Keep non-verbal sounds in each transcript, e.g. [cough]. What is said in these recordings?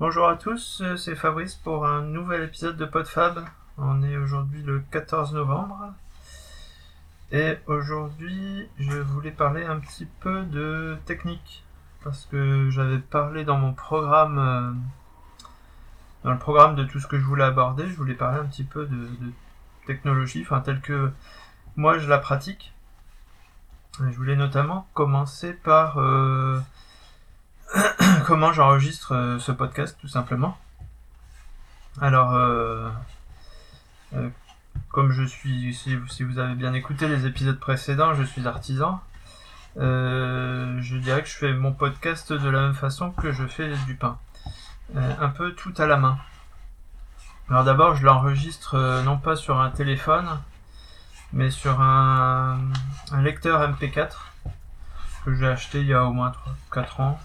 Bonjour à tous, c'est Fabrice pour un nouvel épisode de PodFab. On est aujourd'hui le 14 novembre. Et aujourd'hui, je voulais parler un petit peu de technique. Parce que j'avais parlé dans mon programme, euh, dans le programme de tout ce que je voulais aborder, je voulais parler un petit peu de, technologie, enfin tel que moi je la pratique. Je voulais notamment commencer par euh, [clears throat] comment j'enregistre euh, ce podcast tout simplement. Alors, euh, euh, comme je suis, si, vous avez bien écouté les épisodes précédents, je suis artisan. je dirais que je fais mon podcast de la même façon que je fais du pain. un peu tout à la main. Alors d'abord, je l'enregistre non pas sur un téléphone, mais sur un, un lecteur MP4 que j'ai acheté il y a au moins 3, 4 ans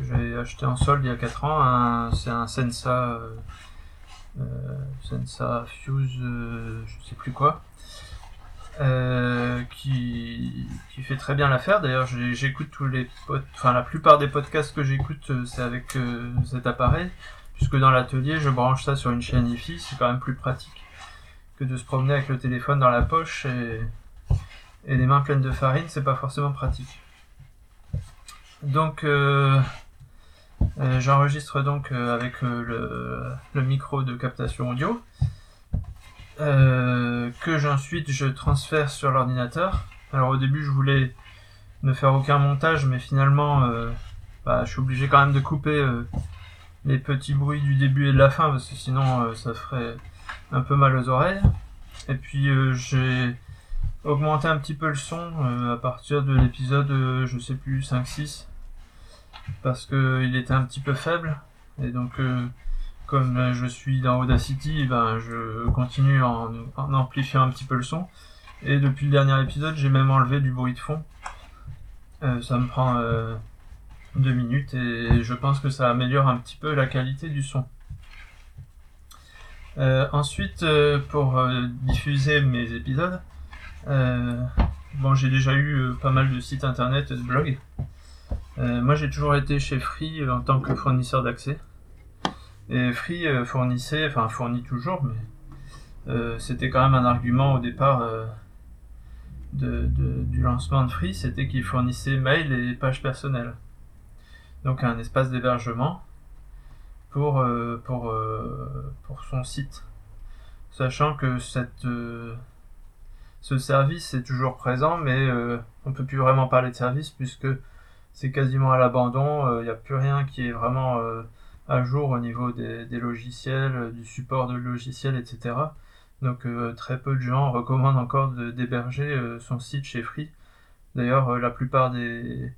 j'ai acheté en solde il y a 4 ans. C'est un Sensa, euh, euh, Sensa Fuse, euh, je sais plus quoi, qui, qui fait très bien l'affaire. D'ailleurs, j'écoute tous les, enfin la plupart des podcasts que j'écoute, c'est avec cet appareil, puisque dans l'atelier, je branche ça sur une chaîne IFI. C'est quand même plus pratique que de se promener avec le téléphone dans la poche et, et les mains pleines de farine, c'est pas forcément pratique. Donc, euh, euh, j'enregistre donc euh, avec le, micro de captation audio, que ensuite je transfère sur l'ordinateur. Alors au début, je voulais ne faire aucun montage, mais finalement, bah, je suis obligé quand même de couper les petits bruits du début et de la fin, parce que sinon, ça ferait un peu mal aux oreilles. Et puis, j'ai augmenté un petit peu le son à partir de l'épisode, je sais plus, 5-6 parce qu'il était un petit peu faible. Et donc, euh, comme je suis dans Audacity, ben, je continue en, amplifiant un petit peu le son. Et depuis le dernier épisode, j'ai même enlevé du bruit de fond. Euh, ça me prend euh, deux minutes et je pense que ça améliore un petit peu la qualité du son. ensuite, pour diffuser mes épisodes, bon, j'ai déjà eu pas mal de sites internet et de blogs. Euh, moi, j'ai toujours été chez Free euh, en tant que fournisseur d'accès. Et Free euh, fournissait, enfin fournit toujours, mais c'était quand même un argument au départ du lancement de Free, c'était qu'il fournissait mail et pages personnelles. Donc un espace d'hébergement pour, pour, pour son site. Sachant que cette, ce service est toujours présent, mais on ne peut plus vraiment parler de service puisque c'est quasiment à l'abandon. Il euh, n'y a plus rien qui est vraiment euh, à jour au niveau des, logiciels, euh, du support de logiciels, etc. Donc très peu de gens recommandent encore d'héberger son site chez Free. D'ailleurs, la plupart des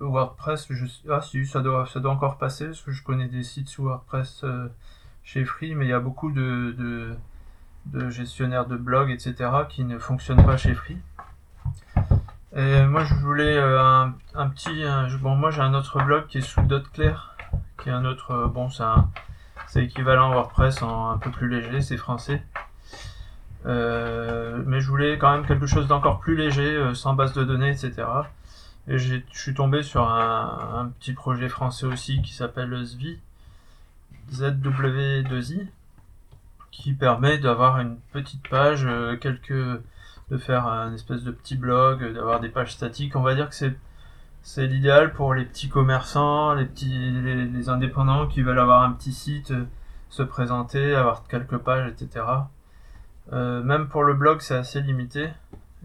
WordPress, ah si, ça doit, encore passer, parce que je connais des sites sous WordPress chez Free, mais il y a beaucoup de gestionnaires de blogs, etc., qui ne fonctionnent pas chez Free. Moi, je voulais euh, un, petit. bon, moi, j'ai un autre blog qui est sous Claire, qui est un autre. Euh, bon, c'est équivalent WordPress en un peu plus léger, c'est français. Euh, mais je voulais quand même quelque chose d'encore plus léger, sans base de données, etc. Et je suis tombé sur un, petit projet français aussi qui s'appelle ZV, ZW2I, qui permet d'avoir une petite page, quelques de faire un espèce de petit blog, d'avoir des pages statiques. On va dire que c'est c'est l'idéal pour les petits commerçants, les petits les, indépendants qui veulent avoir un petit site, euh, se présenter, avoir quelques pages, etc. Euh, même pour le blog, c'est assez limité.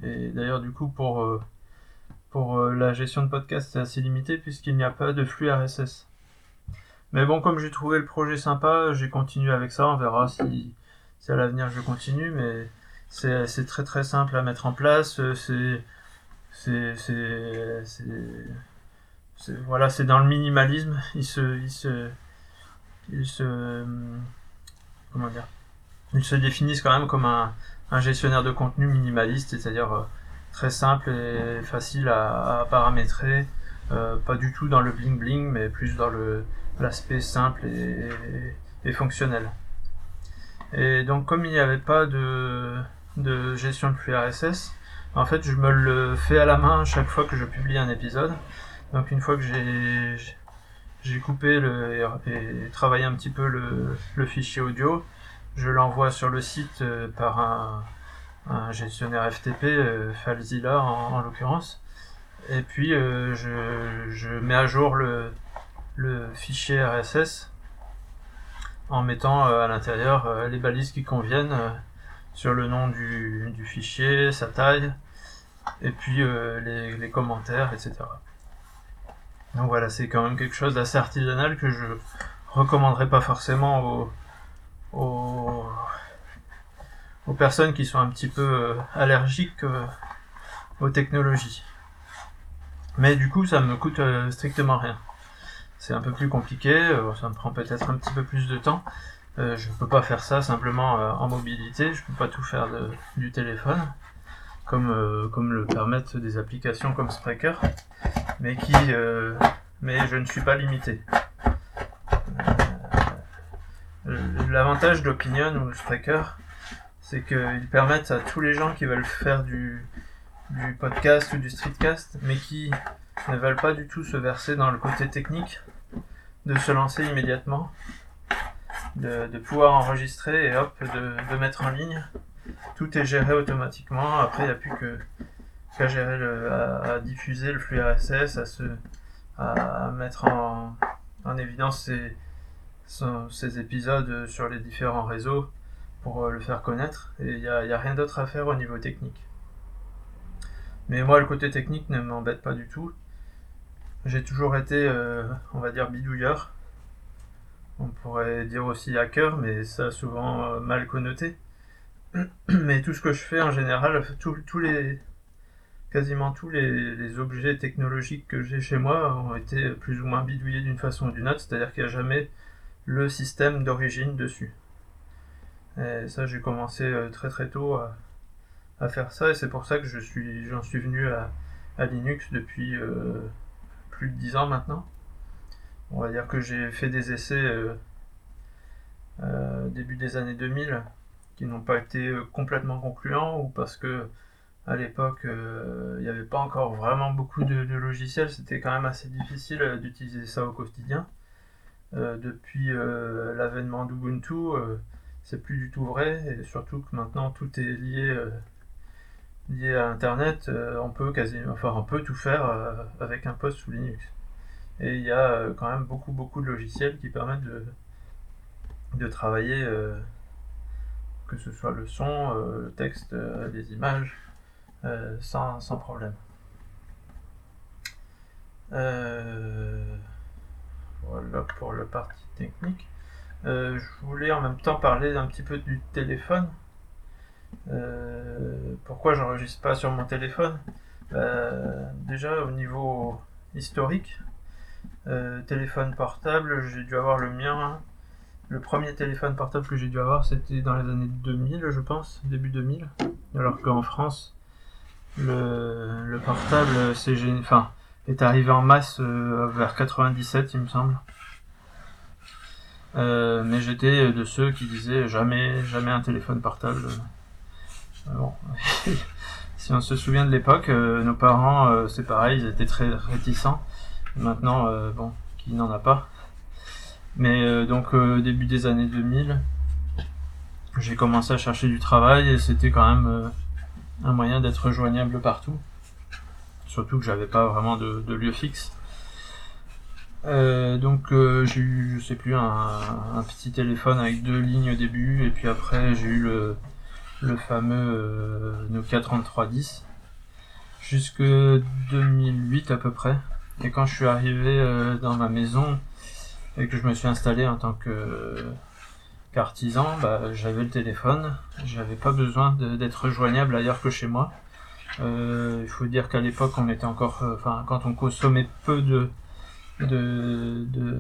Et d'ailleurs, du coup, pour euh, pour la gestion de podcast, c'est assez limité puisqu'il n'y a pas de flux RSS. Mais bon, comme j'ai trouvé le projet sympa, j'ai continué avec ça. On verra si, si à l'avenir je continue, mais c'est très très simple à mettre en place. Euh, c'est voilà, c'est dans le minimalisme. Il se il se il se comment dire Ils se définissent quand même comme un, un gestionnaire de contenu minimaliste, c'est-à-dire euh, très simple et facile à, paramétrer. Euh, pas du tout dans le bling bling, mais plus dans le l'aspect simple et, fonctionnel. Et donc comme il n'y avait pas de de gestion de flux RSS. En fait, je me le fais à la main chaque fois que je publie un épisode. Donc une fois que j'ai coupé le, et, travaillé un petit peu le, fichier audio. Je l'envoie sur le site par un, gestionnaire FTP, FileZilla en, l'occurrence. Et puis je, mets à jour le, le fichier RSS en mettant à l'intérieur les balises qui conviennent sur le nom du, fichier, sa taille, et puis euh, les, commentaires, etc. Donc voilà, c'est quand même quelque chose d'assez artisanal que je recommanderais pas forcément aux, aux, personnes qui sont un petit peu euh, allergiques euh, aux technologies. Mais du coup, ça me coûte strictement rien. C'est un peu plus compliqué, ça me prend peut-être un petit peu plus de temps, euh, je ne peux pas faire ça simplement euh, en mobilité, je ne peux pas tout faire du téléphone, comme, euh, comme le permettent des applications comme Spreaker, mais je ne suis pas limité. L'avantage d'Opinion ou de Spreaker, c'est qu'ils permettent à tous les gens qui veulent faire du, du podcast ou du streetcast, mais qui ne veulent pas du tout se verser dans le côté technique, de se lancer immédiatement de, pouvoir enregistrer et hop, de, mettre en ligne. Tout est géré automatiquement. Après, il n'y a plus que qu'à à, diffuser le flux RSS, à se, à mettre en, en évidence ces, ces épisodes sur les différents réseaux pour euh, le faire connaître. Et il n'y a, a, rien d'autre à faire au niveau technique. Mais moi, le côté technique ne m'embête pas du tout. J'ai toujours été, euh, on va dire, bidouilleur. On pourrait dire aussi hacker, mais ça souvent euh, mal connoté. [clears throat] Mais tout ce que je fais en général, quasiment tous les, objets technologiques que j'ai chez moi ont été plus ou moins bidouillés d'une façon ou d'une autre, c'est-à-dire qu'il n'y a jamais le système d'origine dessus. Et ça, j'ai commencé euh, très très tôt à, faire ça, et c'est pour ça que je suis, j'en suis venu à, Linux depuis euh, plus de 10 ans maintenant on va dire que j'ai fait des essais euh, euh, début des années 2000 qui n'ont pas été euh, complètement concluants ou parce que à l'époque il n'y avait pas encore vraiment beaucoup de, logiciels, c'était quand même assez difficile d'utiliser ça au quotidien. depuis l'avènement d'Ubuntu, c'est plus du tout vrai et surtout que maintenant tout est lié lié à Internet, on peut enfin on peut tout faire avec un poste sous Linux. Et il y a euh, quand même beaucoup, beaucoup de logiciels qui permettent de, de travailler, euh, que ce soit le son, euh, le texte, les images, sans, sans, problème. voilà pour le partie technique. je voulais en même temps parler un petit peu du téléphone. pourquoi j'enregistre pas sur mon téléphone? Déjà au niveau historique, euh, téléphone portable, j'ai dû avoir le mien. Le premier téléphone portable que j'ai dû avoir, c'était dans les années 2000, je pense, début 2000. Alors qu'en France, le, portable c'est, enfin, est arrivé en masse euh, vers 97, il me semble. Euh, mais j'étais de ceux qui disaient jamais, jamais un téléphone portable. Bon. [laughs] si on se souvient de l'époque, nos parents, c'est pareil, ils étaient très réticents. Maintenant, euh, bon, qui n'en a pas. Mais euh, donc, euh, début des années 2000, j'ai commencé à chercher du travail et c'était quand même un moyen d'être joignable partout. Surtout que j'avais pas vraiment de, lieu fixe. donc j'ai eu, je sais plus, un, petit téléphone avec deux lignes au début, et puis après j'ai eu le, le fameux Nokia 3310 jusque 2008 à peu près. Et quand je suis arrivé euh, dans ma maison et que je me suis installé en tant que qu'artisan, bah, j'avais le téléphone, j'avais pas besoin d'être joignable ailleurs que chez moi. Euh, il faut dire qu'à l'époque, on était encore, euh, enfin, quand on consommait peu de de, de,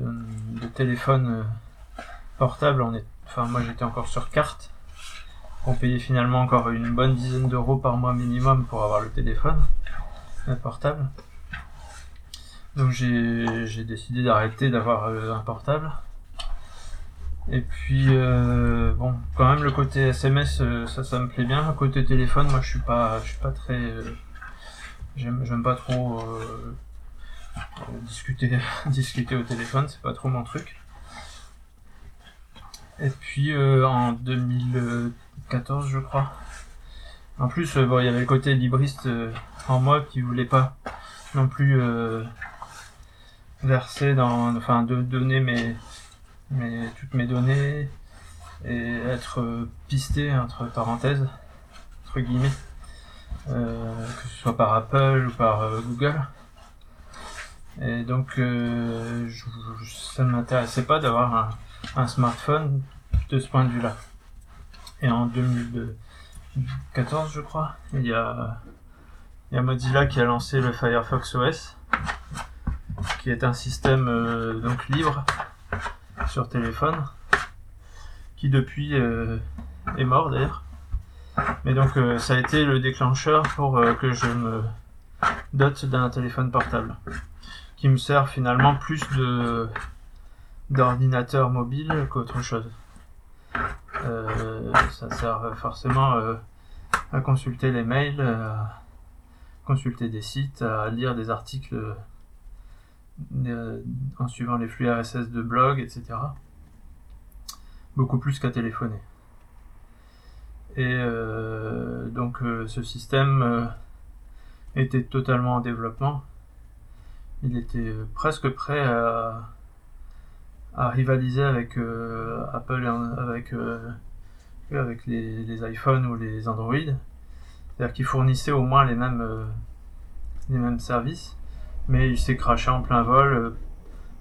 on est, enfin, moi j'étais encore sur carte. On payait finalement encore une bonne dizaine d'euros par mois minimum pour avoir le téléphone portable. Donc j'ai décidé d'arrêter d'avoir euh, un portable. Et puis euh, bon, quand même le côté SMS, euh, ça, ça me plaît bien. Côté téléphone, moi je suis pas, je suis pas très, j'aime pas trop discuter, [laughs] discuter au téléphone, c'est pas trop mon truc. Et puis en 2014, je crois. En plus, bon, il y avait le côté libriste en moi qui voulait pas non plus verser dans, enfin, de donner mes, mes, toutes mes données et être pisté entre parenthèses, entre guillemets, euh, que ce soit par Apple ou par euh, Google. Et donc, euh, ça ne m'intéressait pas d'avoir un, smartphone de ce point de vue-là. Et en 2014, je crois, il y il y a Mozilla qui a lancé le Firefox OS qui est un système euh, donc libre sur téléphone, qui depuis euh, est mort d'ailleurs. Mais donc euh, ça a été le déclencheur pour que je me dote d'un téléphone portable, qui me sert finalement plus de d'ordinateur mobile qu'autre chose. ça sert forcément à consulter les mails, à consulter des sites, à lire des articles euh, en suivant les flux RSS de blog, etc. Beaucoup plus qu'à téléphoner. Et euh, donc euh, ce système était totalement en développement. Il était presque prêt à, rivaliser avec Apple, avec, avec les, iPhones ou les Android. C'est-à-dire qu'il fournissait au moins les mêmes services mais il s'est craché en plein vol euh,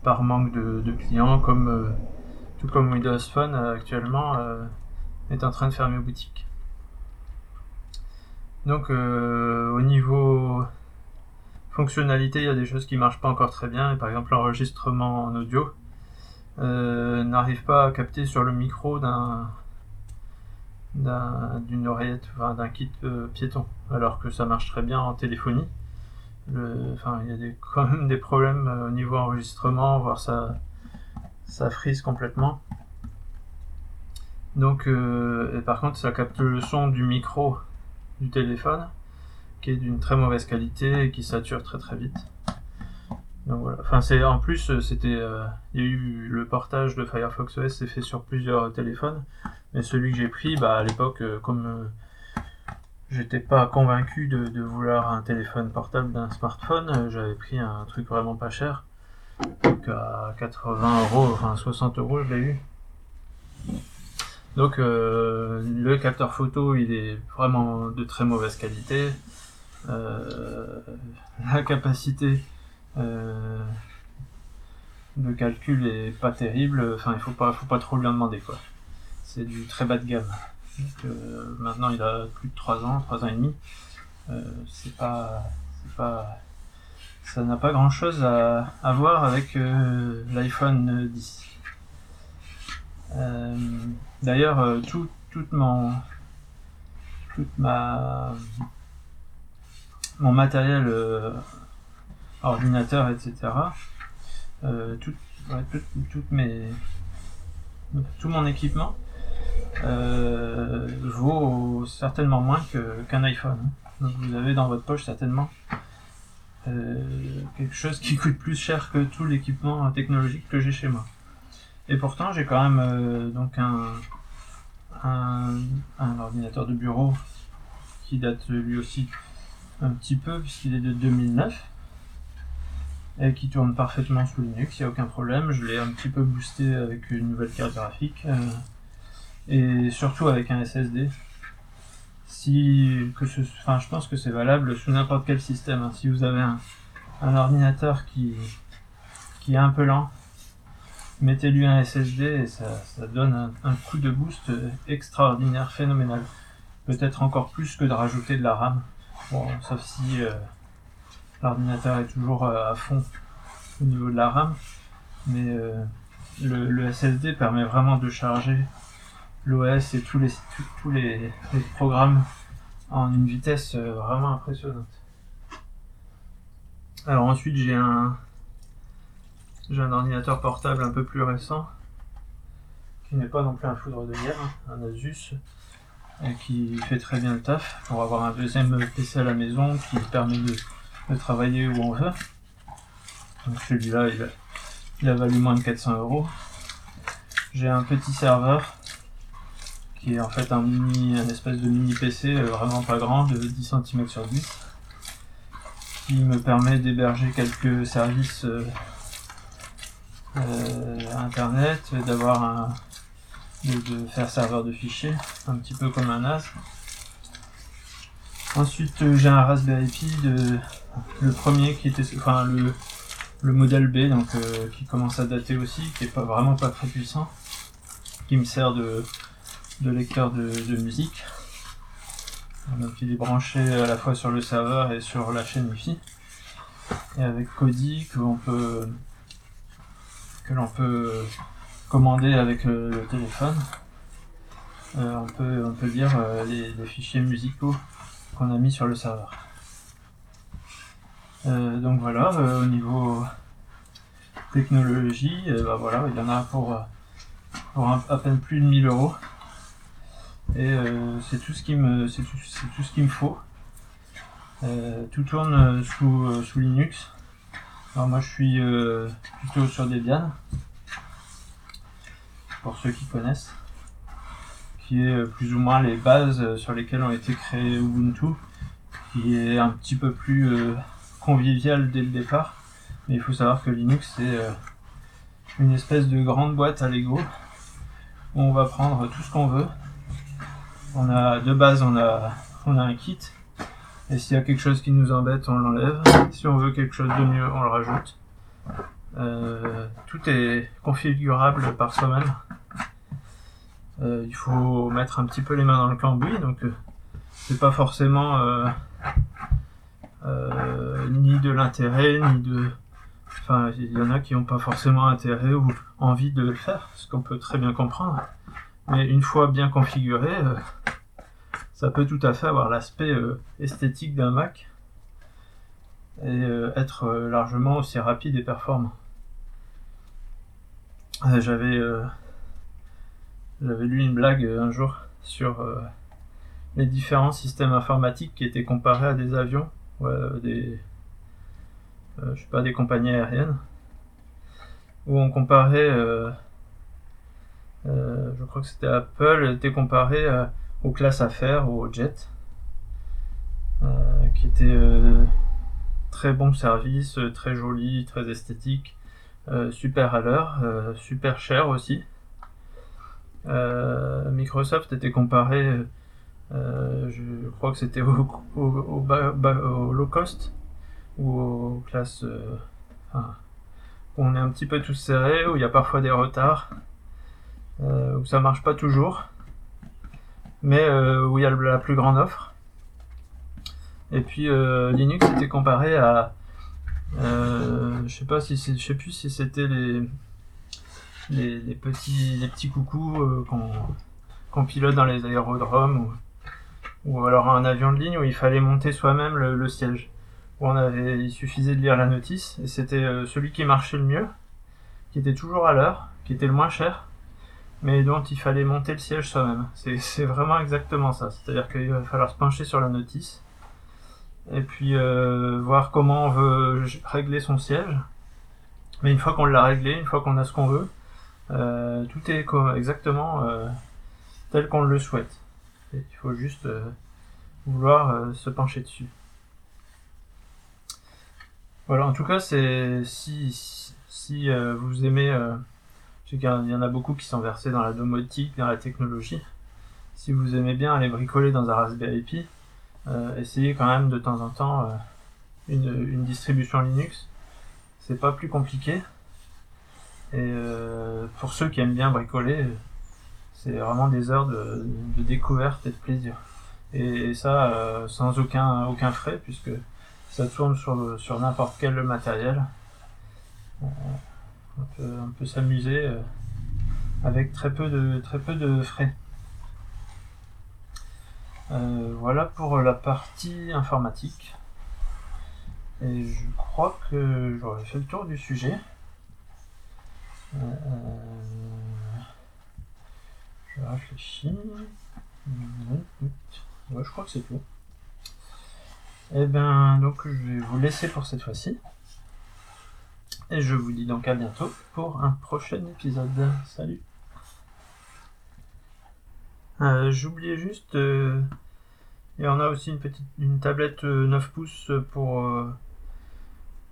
par manque de, clients, comme euh, tout comme Windows Phone euh, actuellement est en train de fermer boutique. Donc au niveau fonctionnalité, il y a des choses qui marchent pas encore très bien. par exemple, l'enregistrement en audio n'arrive pas à capter sur le micro d'un d'une oreillette, enfin, d'un kit piéton, alors que ça marche très bien en téléphonie enfin, il y a [laughs] quand même des problèmes euh, au niveau enregistrement, voire ça, frise complètement. Donc, euh, par contre, ça capte le son du micro du téléphone, qui est d'une très mauvaise qualité et qui sature très très vite. Donc voilà. Enfin, c'est en plus, euh, c'était, il y a eu le portage de Firefox OS, c'est fait sur plusieurs téléphones, mais celui que j'ai pris, bah à l'époque, comme J'étais pas convaincu de, vouloir un téléphone portable d'un smartphone. J'avais pris un truc vraiment pas cher. Donc à 80 euros, enfin 60 euros, je l'ai eu. Donc euh, le capteur photo, il est vraiment de très mauvaise qualité. Euh, la capacité euh, de calcul est pas terrible. Enfin, il faut pas, faut pas trop lui en demander quoi. C'est du très bas de gamme. Euh, maintenant il a plus de 3 ans, 3 ans et demi. Euh, c'est pas, pas, ça n'a pas grand chose à, voir avec euh, l'iPhone 10. D'ailleurs, tout, toute mon, toute ma, mon matériel ordinateur, etc. tout, mes, tout mon équipement euh, vaut certainement moins qu'un iPhone. Donc vous avez dans votre poche certainement euh, quelque chose qui [laughs] coûte plus cher que tout l'équipement technologique que j'ai chez moi. Et pourtant j'ai quand même euh, donc un, un, ordinateur de bureau qui date lui aussi un petit peu puisqu'il est de 2009 et qui tourne parfaitement sous Linux, il n'y a aucun problème. Je l'ai un petit peu boosté avec une nouvelle carte graphique et surtout avec un SSD. Si, que je pense que c'est valable sous n'importe quel système. Hein. Si vous avez un, ordinateur qui, qui est un peu lent, mettez-lui un SSD et ça, ça donne un, coup de boost extraordinaire, phénoménal. Peut-être encore plus que de rajouter de la RAM. Bon, sauf si euh, l'ordinateur est toujours euh, à fond au niveau de la RAM. Mais euh, le SSD permet vraiment de charger l'OS et tous les, les, programmes en une vitesse euh, vraiment impressionnante. Alors ensuite j'ai un j'ai un ordinateur portable un peu plus récent qui n'est pas non plus un foudre de guerre, hein, un Asus et qui fait très bien le taf pour avoir un deuxième PC à la maison qui permet de, travailler où on veut. Celui-là, il a, valu moins de 400 euros. J'ai un petit serveur qui est en fait un mini, un espèce de mini PC euh, vraiment pas grand de 10 cm sur 10 qui me permet d'héberger quelques services euh, euh, internet, d'avoir un de, faire serveur de fichiers, un petit peu comme un NAS. Ensuite, euh, j'ai un Raspberry Pi de le premier qui était, enfin le, le modèle B, donc euh, qui commence à dater aussi, qui est pas vraiment pas très puissant, qui me sert de, de lecteur de, musique. Donc il est branché à la fois sur le serveur et sur la chaîne Wi-Fi. Et avec Kodi que l'on peut commander avec le, téléphone. Euh, on, peut, on peut lire euh, les, fichiers musicaux qu'on a mis sur le serveur. Euh, donc voilà, au niveau technologie, bah voilà, il y en a pour, pour à peine plus de 1000 euros. Et c'est tout ce qui me c'est tout, ce qu'il me faut. tout tourne sous, sous Linux. Alors moi je suis plutôt sur Debian pour ceux qui connaissent, qui est plus ou moins les bases sur lesquelles ont été créés Ubuntu, qui est un petit peu plus euh, convivial dès le départ. Mais il faut savoir que Linux c'est euh, une espèce de grande boîte à Lego où on va prendre tout ce qu'on veut. On a de base on a on a un kit et s'il y a quelque chose qui nous embête on l'enlève. Si on veut quelque chose de mieux on le rajoute. Euh, tout est configurable par soi-même. Euh, il faut mettre un petit peu les mains dans le cambouis, donc euh, c'est pas forcément ni de l'intérêt, ni de. Enfin, il y en a qui n'ont pas forcément intérêt ou envie de le faire, ce qu'on peut très bien comprendre. Mais une fois bien configuré, ça peut tout à fait avoir l'aspect esthétique d'un Mac et être largement aussi rapide et performant. J'avais j'avais lu une blague euh, un jour sur euh, les différents systèmes informatiques qui étaient comparés à des avions, des, euh, je sais pas, des compagnies aériennes, où on comparait, je crois que c'était Apple, était comparé aux classes affaires, aux jets, qui étaient très bon service, très joli, très esthétique, super à l'heure, super cher aussi. Euh, Microsoft était comparé, euh, je crois que c'était au, low cost ou aux classes euh, où on est un petit peu tous serrés, où il y a parfois des retards, où ça marche pas toujours, mais où il y a la plus grande offre. Et puis Linux était comparé à, je sais pas si je sais plus si c'était les les, petits, les petits coucous euh, qu'on pilote dans les aérodromes ou, ou, alors un avion de ligne où il fallait monter soi-même le, siège. Où on avait, il suffisait de lire la notice et c'était euh, celui qui marchait le mieux, qui était toujours à l'heure, qui était le moins cher, mais dont il fallait monter le siège soi-même. C'est vraiment exactement ça. C'est-à-dire qu'il va falloir se pencher sur la notice et puis euh, voir comment on veut régler son siège. Mais une fois qu'on l'a réglé, une fois qu'on a ce qu'on veut, euh, tout est exactement euh, tel qu'on le souhaite. il faut juste vouloir se pencher dessus. Voilà, en tout cas, c'est si, si vous aimez, qu'il y en a beaucoup qui sont versés dans la domotique, dans la technologie. Si vous aimez bien aller bricoler dans un Raspberry Pi, essayez quand même de temps en temps une, une distribution Linux. C'est pas plus compliqué. Et euh, pour ceux qui aiment bien bricoler, c'est vraiment des heures de, découverte et de plaisir. Et, ça, euh, sans aucun, aucun frais, puisque ça tourne sur n'importe quel matériel. On peut, s'amuser euh, avec très peu de, très peu de frais. voilà pour la partie informatique. Et je crois que j'aurais fait le tour du sujet. Euh, je réfléchis. Ouais, je crois que c'est tout. Et eh ben, donc je vais vous laisser pour cette fois-ci. Et je vous dis donc à bientôt pour un prochain épisode. Salut. Euh, J'oubliais juste, euh, et on a aussi une petite une tablette 9 pouces pour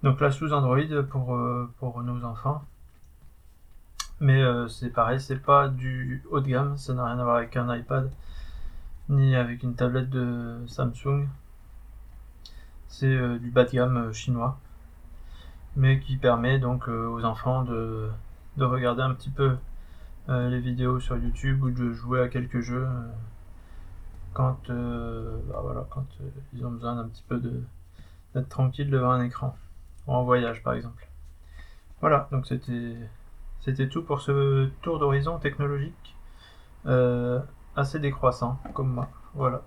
donc là sous Android pour, pour nos enfants. Mais c'est pareil, c'est pas du haut de gamme, ça n'a rien à voir avec un iPad ni avec une tablette de Samsung. C'est euh, du bas de gamme euh, chinois, mais qui permet donc euh, aux enfants de, de, regarder un petit peu les vidéos sur YouTube ou de jouer à quelques jeux quand, bah voilà, quand ils ont besoin d'un petit peu d'être tranquille devant un écran, ou en voyage par exemple. Voilà, donc c'était c'était tout pour ce tour d'horizon technologique assez décroissant comme moi. Voilà.